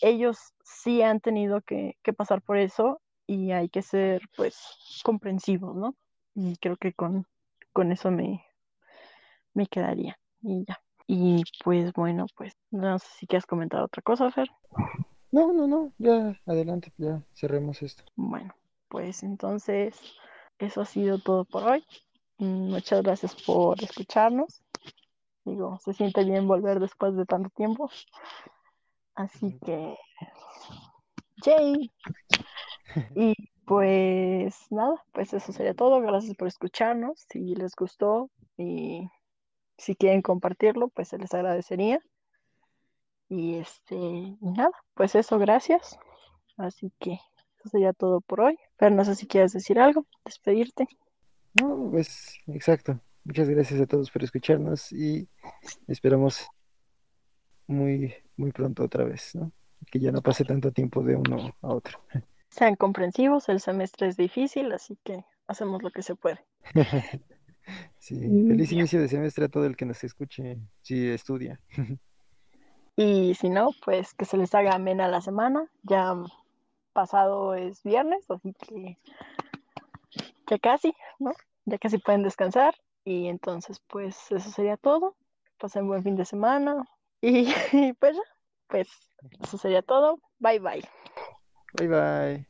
ellos sí han tenido que, que, pasar por eso y hay que ser pues comprensivos, ¿no? Y creo que con, con eso me, me quedaría y ya. Y pues bueno, pues no sé si quieres comentar otra cosa, Fer. No, no, no, ya adelante, ya cerremos esto. Bueno, pues entonces eso ha sido todo por hoy. Muchas gracias por escucharnos. Digo, se siente bien volver después de tanto tiempo. Así que, Jay. *laughs* Y pues nada, pues eso sería todo. Gracias por escucharnos. Si les gustó y si quieren compartirlo, pues se les agradecería. Y este, nada, pues eso, gracias. Así que eso sería todo por hoy. Pero no sé si quieres decir algo, despedirte. No, pues exacto. Muchas gracias a todos por escucharnos y esperamos muy, muy pronto otra vez, ¿no? Que ya no pase tanto tiempo de uno a otro. Sean comprensivos, el semestre es difícil, así que hacemos lo que se puede. *laughs* Sí, feliz inicio de semestre a todo el que nos escuche, si estudia. *laughs* Y si no, pues que se les haga amena la semana. Ya pasado es viernes, así que ya casi, ¿no? Ya casi pueden descansar. Y entonces, pues eso sería todo. Pasen buen fin de semana. Y, *laughs* y pues, pues eso sería todo. Bye bye. Bye bye.